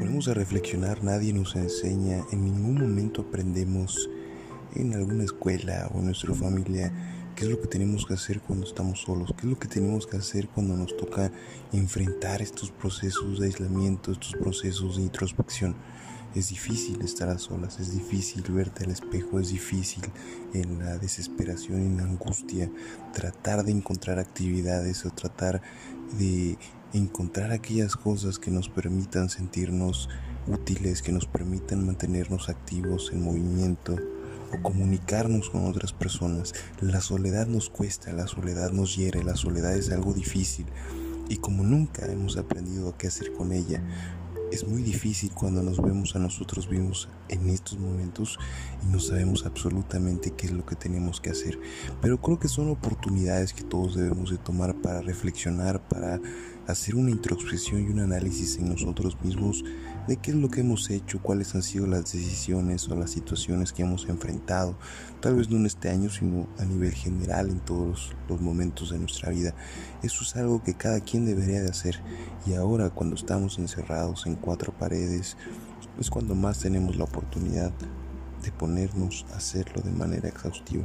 ponemos a reflexionar, nadie nos enseña, en ningún momento aprendemos en alguna escuela o en nuestra familia qué es lo que tenemos que hacer cuando estamos solos, qué es lo que tenemos que hacer cuando nos toca enfrentar estos procesos de aislamiento, estos procesos de introspección. Es difícil estar a solas, es difícil verte al espejo, es difícil en la desesperación, en la angustia, tratar de encontrar actividades o tratar de encontrar aquellas cosas que nos permitan sentirnos útiles, que nos permitan mantenernos activos en movimiento o comunicarnos con otras personas. La soledad nos cuesta, la soledad nos hiere, la soledad es algo difícil y como nunca hemos aprendido qué hacer con ella, es muy difícil cuando nos vemos a nosotros mismos en estos momentos y no sabemos absolutamente qué es lo que tenemos que hacer. Pero creo que son oportunidades que todos debemos de tomar para reflexionar, para hacer una introspección y un análisis en nosotros mismos de qué es lo que hemos hecho, cuáles han sido las decisiones o las situaciones que hemos enfrentado, tal vez no en este año, sino a nivel general en todos los momentos de nuestra vida. Eso es algo que cada quien debería de hacer y ahora cuando estamos encerrados en cuatro paredes es cuando más tenemos la oportunidad de ponernos a hacerlo de manera exhaustiva.